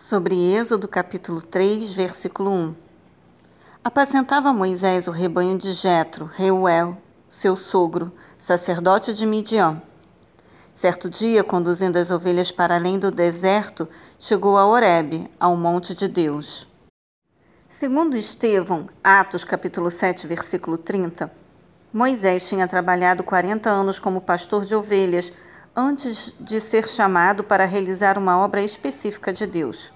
Sobre Êxodo capítulo 3, versículo 1. Apacentava Moisés o rebanho de Jetro, Reuel, seu sogro, sacerdote de Midian. Certo dia, conduzindo as ovelhas para além do deserto, chegou a Horebe, ao monte de Deus. Segundo Estevão, Atos capítulo 7, versículo 30, Moisés tinha trabalhado 40 anos como pastor de ovelhas antes de ser chamado para realizar uma obra específica de Deus.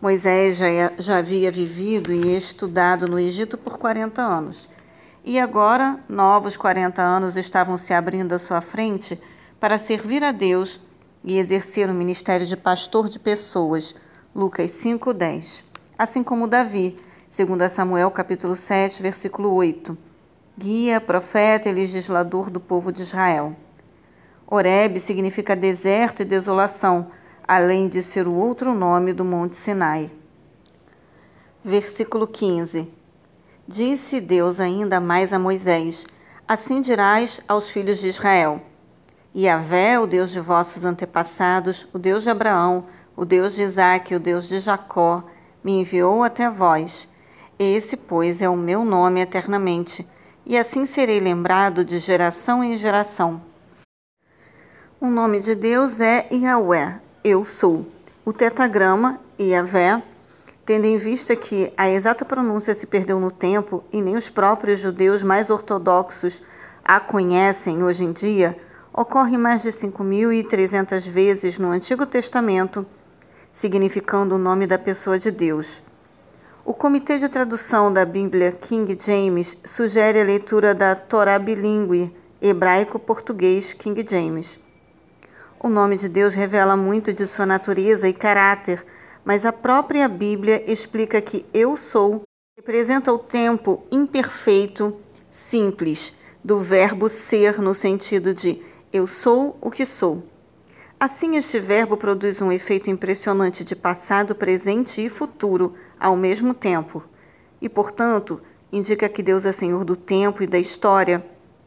Moisés já, já havia vivido e estudado no Egito por 40 anos. E agora, novos 40 anos estavam se abrindo à sua frente para servir a Deus e exercer o ministério de pastor de pessoas. Lucas 5:10. Assim como Davi, segundo Samuel capítulo 7, versículo 8, guia, profeta e legislador do povo de Israel. Horebe significa deserto e desolação, além de ser o outro nome do Monte Sinai. Versículo 15. Disse Deus ainda mais a Moisés: Assim dirás aos filhos de Israel: Yahvé, o Deus de vossos antepassados, o Deus de Abraão, o Deus de Isaque, o Deus de Jacó, me enviou até vós. Esse, pois, é o meu nome eternamente, e assim serei lembrado de geração em geração. O nome de Deus é Yahweh, eu sou. O tetagrama, Yahvé, tendo em vista que a exata pronúncia se perdeu no tempo e nem os próprios judeus mais ortodoxos a conhecem hoje em dia, ocorre mais de 5.300 vezes no Antigo Testamento, significando o nome da pessoa de Deus. O Comitê de Tradução da Bíblia King James sugere a leitura da Torá bilíngue, hebraico-português King James. O nome de Deus revela muito de sua natureza e caráter, mas a própria Bíblia explica que eu sou representa o tempo imperfeito, simples, do verbo ser no sentido de eu sou o que sou. Assim, este verbo produz um efeito impressionante de passado, presente e futuro ao mesmo tempo, e, portanto, indica que Deus é Senhor do tempo e da história,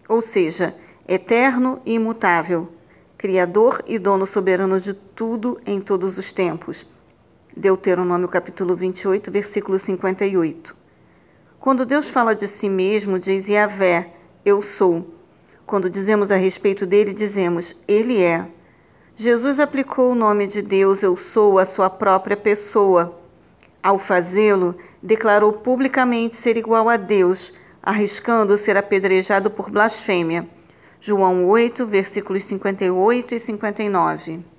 ou seja, eterno e imutável Criador e dono soberano de tudo em todos os tempos. Deuteronômio capítulo 28, versículo 58. Quando Deus fala de si mesmo, diz Yahvé, eu sou. Quando dizemos a respeito dele, dizemos, ele é. Jesus aplicou o nome de Deus, eu sou, à sua própria pessoa. Ao fazê-lo, declarou publicamente ser igual a Deus, arriscando ser apedrejado por blasfêmia. João 8, versículos 58 e 59.